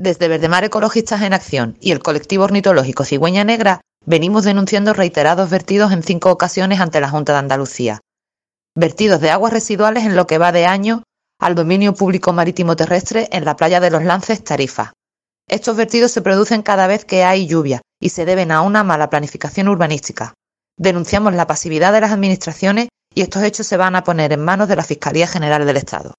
Desde Verdemar Ecologistas en Acción y el colectivo ornitológico Cigüeña Negra venimos denunciando reiterados vertidos en cinco ocasiones ante la Junta de Andalucía. Vertidos de aguas residuales en lo que va de año al dominio público marítimo terrestre en la playa de los Lances, Tarifa. Estos vertidos se producen cada vez que hay lluvia y se deben a una mala planificación urbanística. Denunciamos la pasividad de las administraciones y estos hechos se van a poner en manos de la Fiscalía General del Estado.